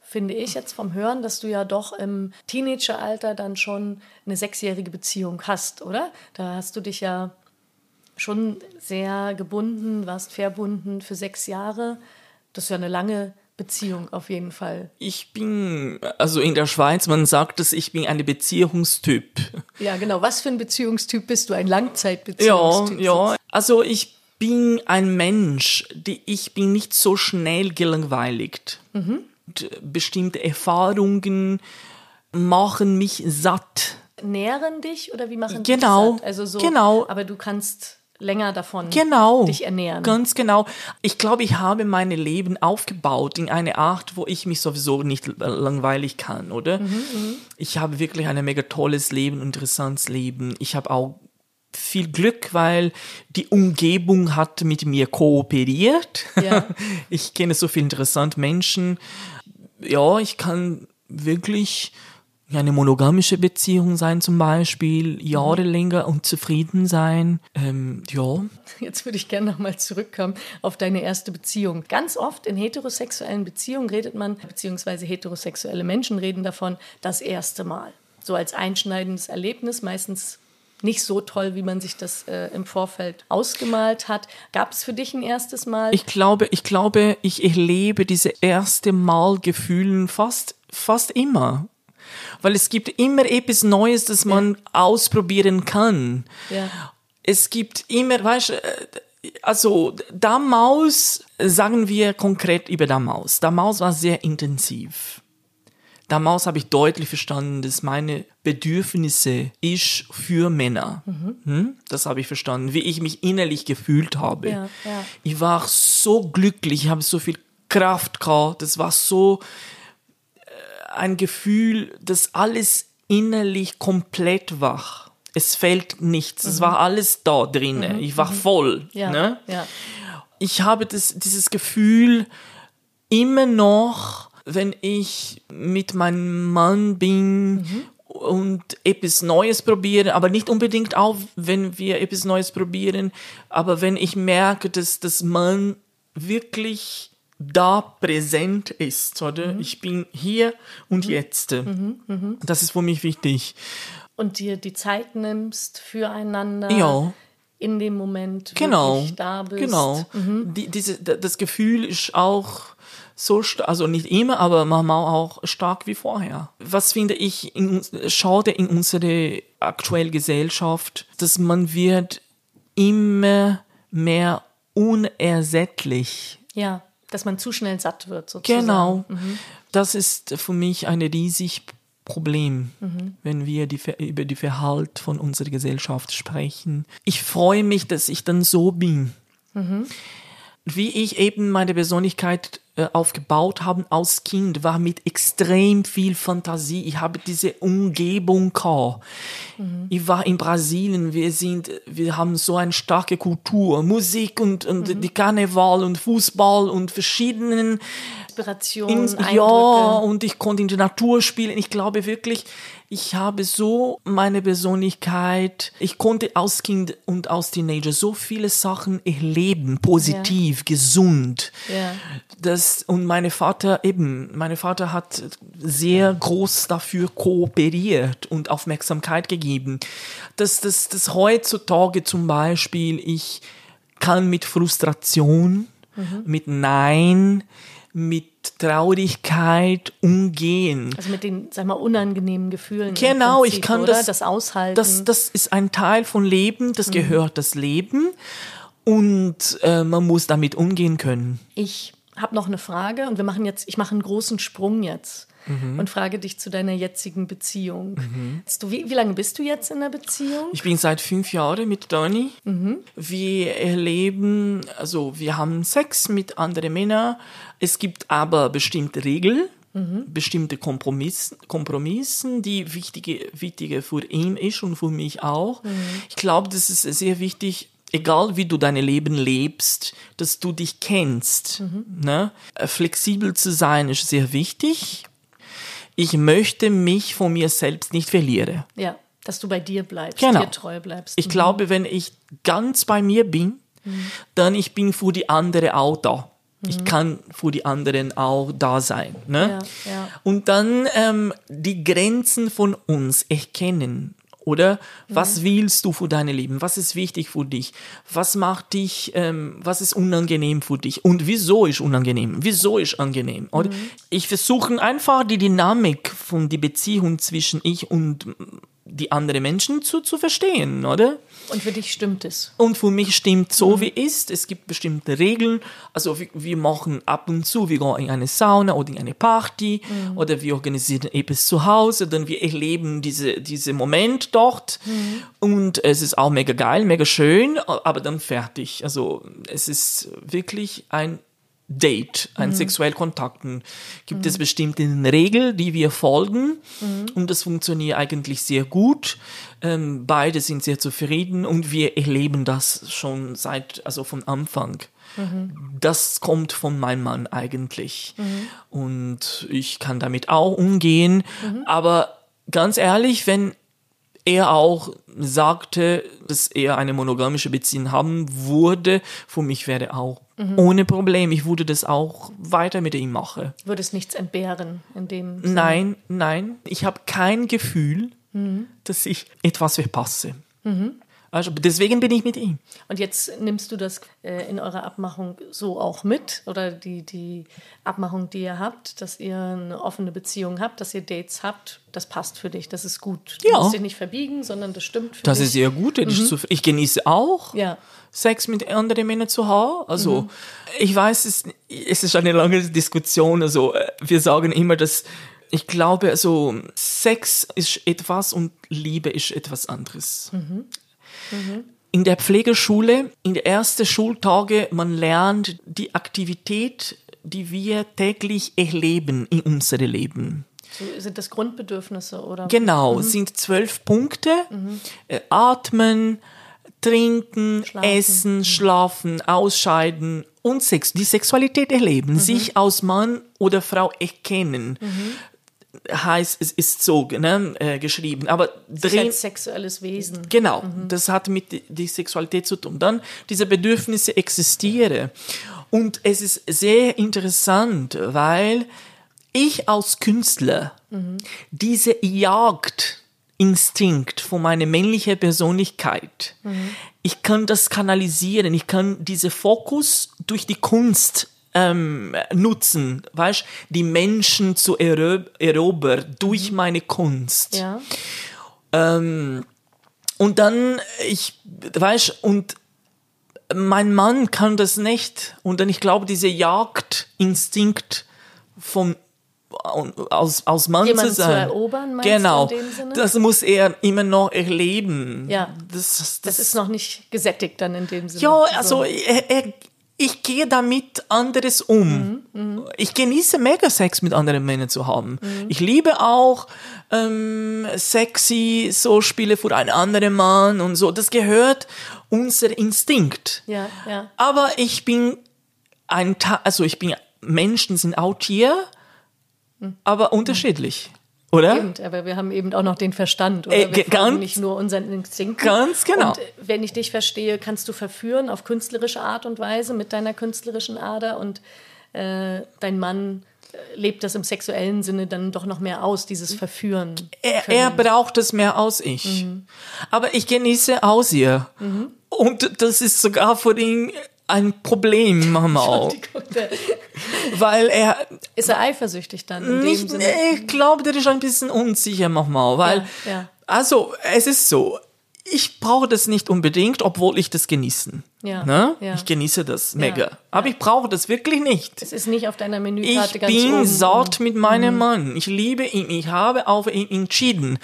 A: finde ich jetzt vom Hören, dass du ja doch im Teenageralter dann schon eine sechsjährige Beziehung hast, oder? Da hast du dich ja schon sehr gebunden, warst verbunden für sechs Jahre. Das ist ja eine lange Beziehung auf jeden Fall.
B: Ich bin, also in der Schweiz, man sagt es, ich bin ein Beziehungstyp.
A: Ja, genau. Was für ein Beziehungstyp bist du? Ein Langzeitbeziehungstyp?
B: Ja, ja. Also ich bin ein Mensch, die, ich bin nicht so schnell gelangweiligt. Mhm bestimmte Erfahrungen machen mich satt.
A: Nähren dich oder wie machen
B: genau,
A: dich satt? Also so,
B: genau.
A: Aber du kannst länger davon
B: genau,
A: dich ernähren.
B: Ganz genau. Ich glaube, ich habe mein Leben aufgebaut in eine Art, wo ich mich sowieso nicht langweilig kann, oder? Mhm, mhm. ich habe wirklich ein mega tolles Leben, interessantes Leben. Ich habe auch viel Glück, weil die Umgebung hat mit mir kooperiert. Ja. *laughs* Ich kenne so viele interessante Menschen. Ja, ich kann wirklich eine monogamische Beziehung sein zum Beispiel, Jahre länger und zufrieden sein. Ähm, ja.
A: Jetzt würde ich gerne nochmal zurückkommen auf deine erste Beziehung. Ganz oft in heterosexuellen Beziehungen redet man, beziehungsweise heterosexuelle Menschen reden davon, das erste Mal. So als einschneidendes Erlebnis, meistens nicht so toll, wie man sich das äh, im Vorfeld ausgemalt hat. Gab es für dich ein erstes Mal?
B: Ich glaube, ich glaube, ich erlebe diese erste Mal Gefühlen fast, fast immer. Weil es gibt immer etwas Neues, das man ausprobieren kann.
A: Ja.
B: Es gibt immer, weißt du, äh, also damals sagen wir konkret über damals. Damals war sehr intensiv. Damals habe ich deutlich verstanden, dass meine Bedürfnisse ist für Männer. Hm? Das habe ich verstanden, wie ich mich innerlich gefühlt habe.
A: Ja, ja.
B: Ich war so glücklich, ich habe so viel Kraft gehabt. Das war so ein Gefühl, dass alles innerlich komplett war. Es fehlt nichts. Es war alles da drinnen. Ich war voll.
A: ja,
B: Ne?
A: ja.
B: ich habe das, dieses Gefühl immer noch, wenn ich mit meinem Mann bin und etwas Neues probiere, aber nicht unbedingt auch, wenn wir etwas Neues probieren, aber wenn ich merke, dass das Mann wirklich da präsent ist, oder? Ich bin hier und jetzt. Das ist für mich wichtig.
A: Und dir die Zeit nimmst füreinander.
B: Ja.
A: In dem Moment
B: Genau.
A: wirklich da bist.
B: Genau. Die, diese, da- das Gefühl ist auch so stark, also nicht immer, aber manchmal auch stark wie vorher. Was finde ich in, schade in unserer aktuellen Gesellschaft, dass man wird immer mehr unersättlich.
A: Ja, dass man zu schnell satt wird, sozusagen.
B: Genau. Das ist für mich ein riesig Problem, wenn wir die, über die Verhalt von unserer Gesellschaft sprechen. Ich freue mich, dass ich dann so bin. Wie ich eben meine Persönlichkeit aufgebaut habe als Kind, war mit extrem viel Fantasie. Ich habe diese Umgebung gehabt. Ich war in Brasilien, wir sind, wir haben so eine starke Kultur, Musik und, und die Karneval und Fußball und verschiedenen
A: Inspiration,
B: ins,
A: Eindrücke.
B: ja, und ich konnte in der Natur spielen. Ich glaube wirklich, ich habe so meine Persönlichkeit, ich konnte als Kind und als Teenager so viele Sachen erleben, positiv, gesund.
A: Ja.
B: Das, und meine Vater eben, mein Vater hat sehr groß dafür kooperiert und Aufmerksamkeit gegeben. Dass, dass, dass heutzutage zum Beispiel ich kann mit Frustration, mit Nein, mit Traurigkeit umgehen.
A: Also mit den, sag mal, unangenehmen Gefühlen.
B: Genau, ich
A: Prinzip,
B: kann
A: oder?
B: das-
A: Das Aushalten.
B: Das, das ist ein Teil von Leben, das gehört das Leben und äh, man muss damit umgehen können.
A: Ich habe noch eine Frage und wir machen jetzt, ich mache einen großen Sprung jetzt
B: Mhm.
A: und frage dich zu deiner jetzigen Beziehung. Du, wie, wie lange bist du jetzt in der Beziehung?
B: Ich bin seit fünf Jahren mit Dani. Wir erleben, also wir haben Sex mit anderen Männern. Es gibt aber bestimmte Regeln, bestimmte Kompromissen, Kompromissen, die wichtige, wichtige für ihn ist und für mich auch. Ich glaube, das ist sehr wichtig, egal wie du dein Leben lebst, dass du dich kennst. Ne? Äh, Flexibel zu sein ist sehr wichtig. Ich möchte mich von mir selbst nicht verlieren.
A: Ja, dass du bei dir bleibst,
B: Genau.
A: dir treu bleibst.
B: Ich glaube, wenn ich ganz bei mir bin, dann ich bin für die andere auch da. Ich kann für die anderen auch da sein. Ne?
A: Ja, ja.
B: Und dann ähm, die Grenzen von uns erkennen. Oder was willst du für dein Leben? Was ist wichtig für dich? Was macht dich, ähm, was ist unangenehm für dich? Und wieso ist unangenehm? Wieso ist angenehm? Oder ich versuche einfach die Dynamik von die Beziehung zwischen ich und die anderen Menschen zu, zu verstehen, oder?
A: Und für dich stimmt es.
B: Und für mich stimmt so, wie ist. Es gibt bestimmte Regeln. Also wir, wir machen ab und zu, wir gehen in eine Sauna oder in eine Party oder wir organisieren etwas zu Hause, dann wir erleben diese, diese Moment dort. Und es ist auch mega geil, mega schön, aber dann fertig. Also es ist wirklich ein Date, ein sexuell Kontakten, gibt es bestimmte Regeln, die wir folgen? Und das funktioniert eigentlich sehr gut. Ähm, beide sind sehr zufrieden und wir erleben das schon seit, also von Anfang. Das kommt von meinem Mann eigentlich. Und ich kann damit auch umgehen, aber ganz ehrlich, wenn er auch sagte, dass er eine monogamische Beziehung haben würde, für mich wäre auch ohne Problem. Ich würde das auch weiter mit ihm machen.
A: Würdest nichts entbehren in dem Sinne.
B: Nein, nein, ich habe kein Gefühl, dass ich etwas verpasse. Also deswegen bin ich mit ihm.
A: Und jetzt nimmst du das äh, in eurer Abmachung so auch mit oder die, die Abmachung, die ihr habt, dass ihr eine offene Beziehung habt, dass ihr Dates habt, das passt für dich, das ist gut. Du
B: Ja.
A: musst dich nicht verbiegen, sondern das stimmt für
B: Das
A: dich.
B: ist sehr gut. Ich, zuf- ich genieße auch,
A: Ja.
B: Sex mit anderen Männern zu haben. Also ich weiß, es, es ist eine lange Diskussion. Also äh, wir sagen immer, dass ich glaube, also Sex ist etwas und Liebe ist etwas anderes. In der Pflegeschule, in den ersten Schultage, man lernt die Aktivität, die wir täglich erleben in unserem Leben.
A: So, sind das Grundbedürfnisse oder?
B: Genau, es sind zwölf Punkte. Äh, atmen, trinken,
A: Schlafen.
B: essen, schlafen, ausscheiden und Sex, die Sexualität erleben, sich als Mann oder Frau erkennen. Heißt, es ist so ne, äh, geschrieben. Aber drin,
A: als sexuelles Wesen.
B: Genau, das hat mit die- die Sexualität zu tun. Dann diese Bedürfnisse existieren. Und es ist sehr interessant, weil ich als Künstler diese Jagdinstinkt von meiner männlichen Persönlichkeit, ich kann das kanalisieren, ich kann diese Fokus durch die Kunst ähm, nutzen, weißt, die Menschen zu erobern durch meine Kunst.
A: Ja.
B: Ähm, und dann, ich, weißt, und mein Mann kann das nicht. Und dann, ich glaube, dieser Jagdinstinkt vom, aus, aus Mann
A: Jemanden
B: zu
A: zu
B: sein.
A: erobern, meinst
B: genau. Das muss er immer noch erleben.
A: Ja.
B: Das, das,
A: Das ist noch nicht gesättigt dann in dem Sinne.
B: ja,
A: So.
B: also er, er, ich gehe damit anderes um.
A: Mhm,
B: Ich genieße mega Sex mit anderen Männern zu haben.
A: Mhm.
B: Ich liebe auch ähm, sexy so Spiele für einen anderen Mann und so. Das gehört unser Instinkt.
A: Ja, ja.
B: Aber ich bin ein Ta also ich bin Menschen sind auch Tier, aber unterschiedlich, oder?
A: Eben, aber wir haben eben auch noch den Verstand. Oder
B: Äh,
A: wir
B: ganz-
A: nicht nur unseren Instinkten.
B: Ganz genau.
A: Und äh, wenn ich dich verstehe, kannst du verführen auf künstlerische Art und Weise mit deiner künstlerischen Ader und äh, dein Mann äh, lebt das im sexuellen Sinne dann doch noch mehr aus, dieses Verführen.
B: Er, er braucht es mehr als ich. Aber ich genieße aus ihr. Und das ist sogar für ihn ein Problem.
A: Entschuldigung, der-
B: weil er
A: Ist er eifersüchtig dann
B: nicht,
A: Sinne?
B: ich glaube, der ist ein bisschen unsicher manchmal, weil,
A: Ja, ja.
B: also, es ist so, ich brauche das nicht unbedingt, obwohl ich das genießen.
A: Ja,
B: Ne?
A: ja.
B: Ich genieße das mega.
A: Ja,
B: Aber ich brauche das wirklich nicht.
A: Es ist nicht auf deiner
B: Ich
A: Menükarte ganz
B: bin
A: oben.
B: satt mit meinem Mann. Ich liebe ihn. Ich habe auf ihn entschieden.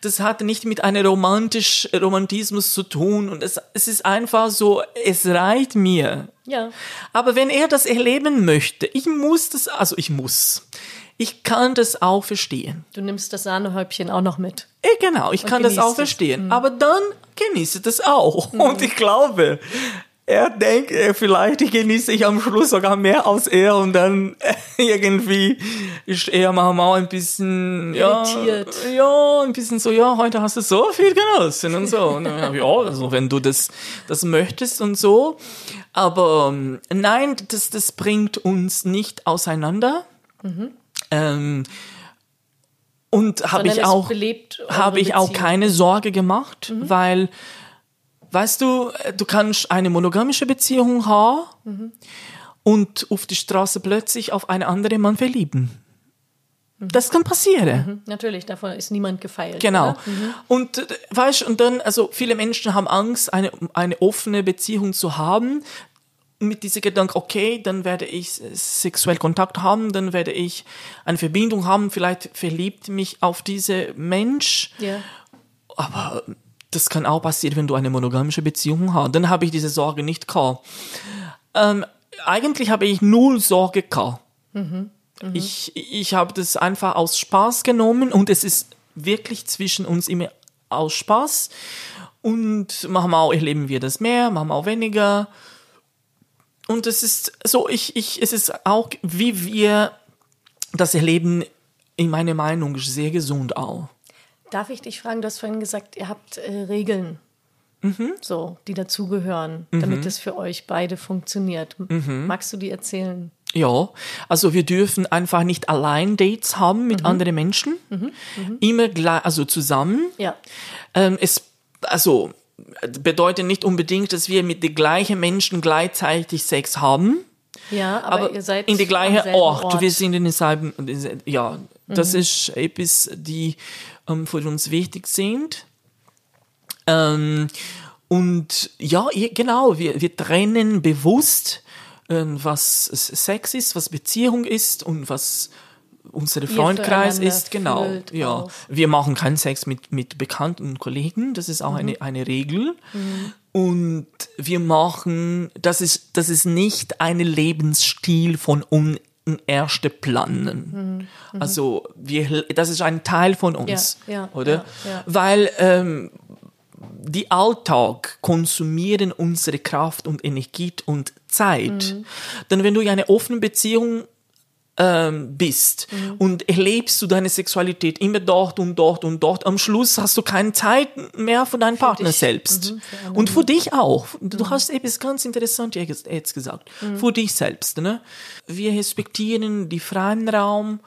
B: Das hat nicht mit einem romantisch Romantismus zu tun. Und es, es ist einfach so, es reicht mir.
A: Ja.
B: Aber wenn er das erleben möchte, ich muss das, also ich muss. Ich kann das auch verstehen.
A: Du nimmst das Sahnehäubchen auch noch mit.
B: Eh, genau, ich kann das auch
A: es.
B: verstehen. Aber dann genieße das auch. Und ich glaube, er denkt, äh, vielleicht genieße ich am Schluss sogar mehr als er und dann äh, irgendwie ist er manchmal ein bisschen, ja,
A: Irritiert.
B: ja, ein bisschen so, ja, heute hast du so viel genossen und so. Und dann, ich, ja, also wenn du das, das möchtest und so. Aber ähm, nein, das, das bringt uns nicht auseinander. Ähm, und habe ich auch habe ich auch keine Sorge gemacht, weil weißt du, du kannst eine monogamische Beziehung haben und auf die Straße plötzlich auf einen anderen Mann verlieben. Das kann passieren.
A: Natürlich, davon ist niemand gefeilt.
B: Genau.
A: Oder?
B: Und äh, weißt und dann, also viele Menschen haben Angst, eine, eine offene Beziehung zu haben. Mit diesem Gedanken, okay, dann werde ich sexuell Kontakt haben, dann werde ich eine Verbindung haben, vielleicht verliebt mich auf diese Mensch.
A: Ja.
B: Aber das kann auch passieren, wenn du eine monogamische Beziehung hast. Dann habe ich diese Sorge nicht gehabt. Ähm, eigentlich habe ich null Sorge gehabt. Ich, ich habe das einfach aus Spaß genommen und es ist wirklich zwischen uns immer aus Spaß. Und manchmal erleben wir das mehr, manchmal weniger. Und es ist so, ich, ich, es ist auch, wie wir das erleben, in meiner Meinung, sehr gesund auch.
A: Darf ich dich fragen, du hast vorhin gesagt, ihr habt äh, Regeln,
B: Mhm.
A: so, die dazugehören, damit es für euch beide funktioniert.
B: Mhm.
A: Magst du die erzählen?
B: Ja, also wir dürfen einfach nicht allein Dates haben mit anderen Menschen. Immer gleich, also zusammen.
A: Ja.
B: Ähm, es, also bedeutet nicht unbedingt, dass wir mit den gleichen Menschen gleichzeitig Sex haben.
A: Ja, aber,
B: aber
A: ihr seid
B: in den gleichen
A: selben
B: Ort. Wir sind in denselben, ja, das
A: Mhm.
B: ist etwas, die ähm, für uns wichtig sind. Ähm, und ja, genau, wir, wir trennen bewusst, ähm, was Sex ist, was Beziehung ist und was unsere Freundkreis ist, genau. Ja,
A: auch.
B: wir machen keinen Sex mit, mit Bekannten und Kollegen, das ist auch
A: Mhm.
B: eine, eine Regel. Und wir machen, das ist, das ist nicht ein Lebensstil von in erste Planen. Also wir, das ist ein Teil von uns,
A: Mhm. Ja, ja,
B: oder?
A: ja.
B: Weil ähm, die Alltag konsumieren unsere Kraft und Energie und Zeit.
A: Mhm.
B: Denn wenn du in einer offenen Beziehung ähm, bist
A: Mhm.
B: und erlebst du deine Sexualität immer dort und dort und dort, am Schluss hast du keine Zeit mehr für deinen Partner
A: dich.
B: selbst.
A: Mhm, für
B: und für dich auch. Du hast etwas ganz interessant jetzt gesagt. Für dich selbst. Ne? Wir respektieren die freien Raum,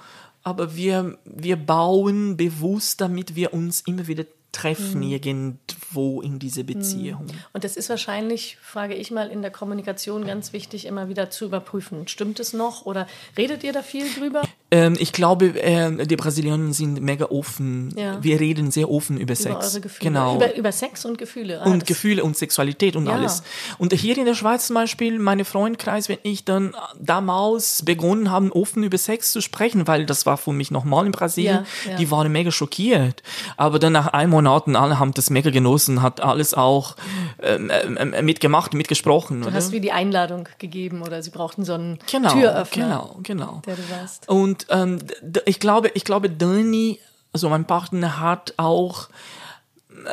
B: aber wir, wir bauen bewusst, damit wir uns immer wieder treffen, irgendwo in diese Beziehung.
A: Und das ist wahrscheinlich, frage ich mal, in der Kommunikation ganz wichtig, immer wieder zu überprüfen. Stimmt es noch oder redet ihr da viel drüber?
B: Ähm, ich glaube, ähm, die Brasilianer sind mega offen.
A: Ja.
B: Wir reden sehr offen über Sex.
A: Über eure Gefühle.
B: Genau.
A: Über, über Sex und Gefühle. Ah,
B: und Gefühle und Sexualität und
A: Ja.
B: alles. Und hier in der Schweiz zum Beispiel, meine Freundkreis, wenn ich dann damals begonnen habe, offen über Sex zu sprechen, weil das war für mich nochmal in Brasilien,
A: ja.
B: die waren mega schockiert. Aber dann nach einem Monat, alle haben das mega genossen, hat alles auch ähm, ähm, mitgemacht, mitgesprochen.
A: Du
B: oder?
A: hast wie die Einladung gegeben oder sie brauchten so einen
B: genau,
A: Türöffner,
B: genau, genau.
A: der du warst.
B: Und ähm, ich glaube, ich glaube, Dani, also mein Partner, hat auch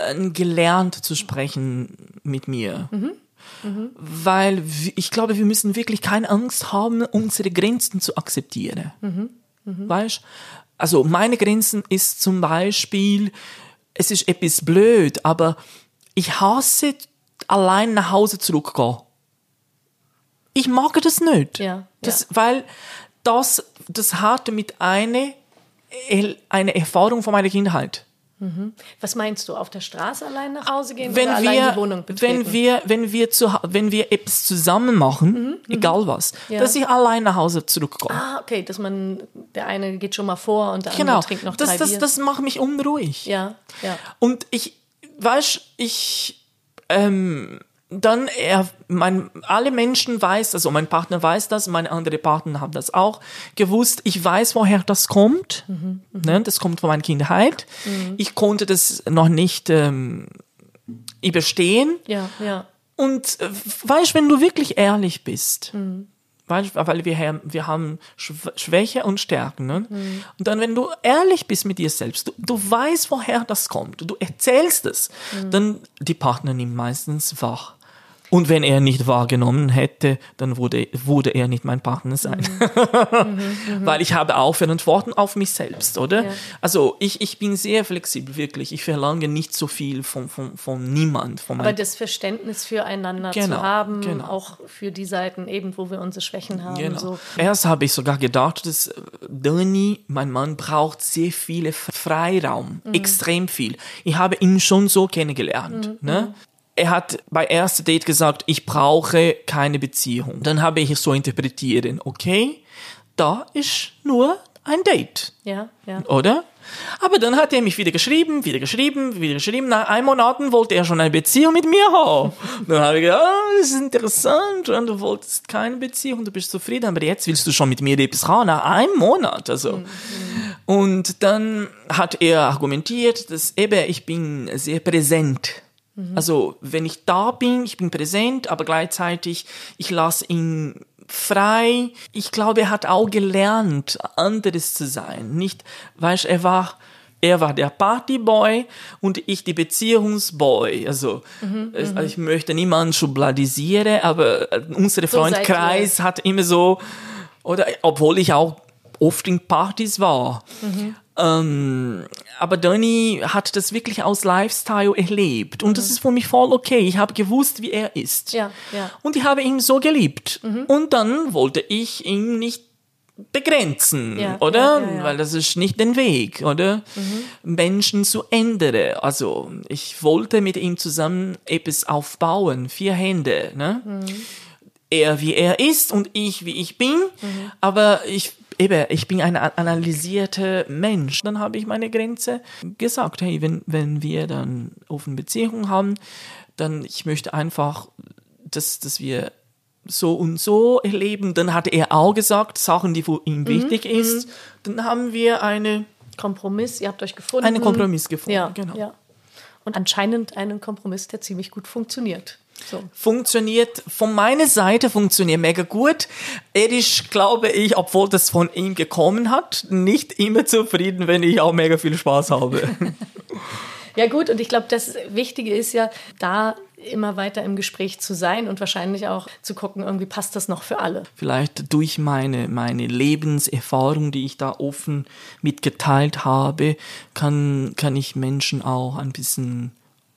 B: äh, gelernt zu sprechen mit mir. Weil w- ich glaube, wir müssen wirklich keine Angst haben, unsere Grenzen zu akzeptieren. Weißt? Also meine Grenzen ist zum Beispiel, es ist etwas blöd, aber ich hasse allein nach Hause zurückgehen. Ich mag das nicht.
A: Ja,
B: das,
A: ja.
B: Weil das, das hatte mit einer, eine Erfahrung von meiner Kindheit.
A: Was meinst du, auf der Straße allein nach Hause gehen
B: Wenn
A: oder allein
B: wir,
A: die Wohnung betreten?
B: wenn wir, wenn wir zu, wenn wir etwas zusammen machen, egal was,
A: Mhm, Ja.
B: dass ich allein nach Hause zurückkomme.
A: ah, okay, dass man, der eine geht schon mal vor und der
B: genau.
A: andere trinkt noch
B: das,
A: drei
B: das,
A: Bier.
B: das macht mich unruhig.
A: ja, ja.
B: Und ich, weißt, ich, ähm, dann er, mein, alle Menschen weiß, also mein Partner weiß das, meine andere Partner haben das auch gewusst. Ich weiß, woher das kommt. Ne, das kommt von meiner Kindheit. Ich konnte das noch nicht ähm, überstehen.
A: Ja, ja.
B: Und äh, weißt, wenn du wirklich ehrlich bist, weißt, weil wir, haben- wir haben Schw- Schwäche und Stärken. Ne? Und dann, wenn du ehrlich bist mit dir selbst, du, du weißt, woher das kommt, du erzählst es, dann die Partner nimmt meistens wahr. Und wenn er nicht wahrgenommen hätte, dann würde, würde er nicht mein Partner sein. *laughs* Weil ich habe auch Verantwortung auf mich selbst, oder?
A: Ja.
B: Also ich, ich bin sehr flexibel, wirklich. Ich verlange nicht so viel von, von, von niemand. Von
A: Aber das Verständnis füreinander
B: Genau,
A: zu haben,
B: genau.
A: auch für die Seiten eben, wo wir unsere Schwächen haben.
B: Genau.
A: So.
B: Erst habe ich sogar gedacht, dass äh, Danny, mein Mann, braucht sehr viel Freiraum,
A: Mhm.
B: extrem viel. Ich habe ihn schon so kennengelernt.
A: Mhm,
B: Ne? Er hat bei erster Date gesagt, ich brauche keine Beziehung. Dann habe ich es so interpretiert, okay, da ist nur ein Date
A: Ja, ja.
B: oder? Aber dann hat er mich wieder geschrieben, wieder geschrieben, wieder geschrieben. Nach einem Monat wollte er schon eine Beziehung mit mir haben. *laughs* Dann habe ich gedacht, ah, das ist interessant. Und du wolltest keine Beziehung, du bist zufrieden, aber jetzt willst du schon mit mir etwas haben, nach einem Monat. Also. Und dann hat er argumentiert, dass eben ich bin sehr präsent. Also, wenn ich da bin, ich bin präsent, aber gleichzeitig, ich lasse ihn frei. Ich glaube, er hat auch gelernt, anderes zu sein. Nicht, weißt, er war, er war der Partyboy und ich die Beziehungsboy. Also, es, also ich möchte niemanden schubladisieren, aber äh, unser
A: So
B: Freundkreis hat immer so, oder, obwohl ich auch oft in Partys war. Ähm, aber Danny hat das wirklich aus Lifestyle erlebt. Und das ist für mich voll okay. Ich habe gewusst, wie er ist.
A: Ja, ja.
B: Und ich habe ihn so geliebt. Und dann wollte ich ihn nicht begrenzen,
A: Ja,
B: oder?
A: ja, ja.
B: Weil das ist nicht den Weg, oder? Menschen zu ändern. Also ich wollte mit ihm zusammen etwas aufbauen, vier Hände, ne? Er wie er ist und ich wie ich bin, aber ich eben, ich bin ein analysierter Mensch. Dann habe ich meine Grenze gesagt, hey, wenn, wenn wir dann offene Beziehungen haben, dann ich möchte einfach, dass, dass wir so und so erleben. Dann hat er auch gesagt, Sachen, die für ihn wichtig ist. Dann haben wir eine,
A: Kompromiss, ihr habt euch gefunden.
B: einen Kompromiss gefunden.
A: Ja,
B: genau.
A: ja. Und anscheinend einen Kompromiss, der ziemlich gut funktioniert. So.
B: Funktioniert, von meiner Seite funktioniert mega gut. Er ist, glaube ich, obwohl das von ihm gekommen hat, nicht immer zufrieden, wenn ich auch mega viel Spaß habe. *laughs*
A: Ja gut, und ich glaube, das Wichtige ist ja, da immer weiter im Gespräch zu sein und wahrscheinlich auch zu gucken, irgendwie passt das noch für alle.
B: Vielleicht durch meine, meine Lebenserfahrung, die ich da offen mitgeteilt habe, kann, kann ich Menschen auch ein bisschen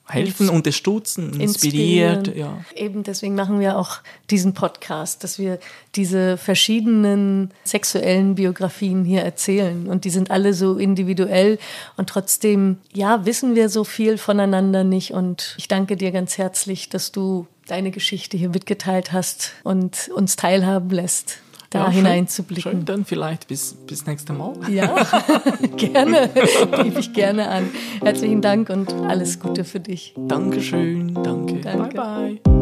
B: helfen, unterstützen, inspiriert. Ja.
A: Eben deswegen machen wir auch diesen Podcast, dass wir diese verschiedenen sexuellen Biografien hier erzählen. Und die sind alle so individuell. Und trotzdem, ja, wissen wir so viel voneinander nicht. Und ich danke dir ganz herzlich, dass du deine Geschichte hier mitgeteilt hast und uns teilhaben lässt, da
B: Ja,
A: hineinzublicken.
B: Schön, dann vielleicht bis, bis nächste Mal.
A: Ja, *laughs* gerne. Gebe ich gerne an. Herzlichen Dank und alles Gute für dich.
B: Dankeschön, danke.
A: Danke.
B: Bye, bye.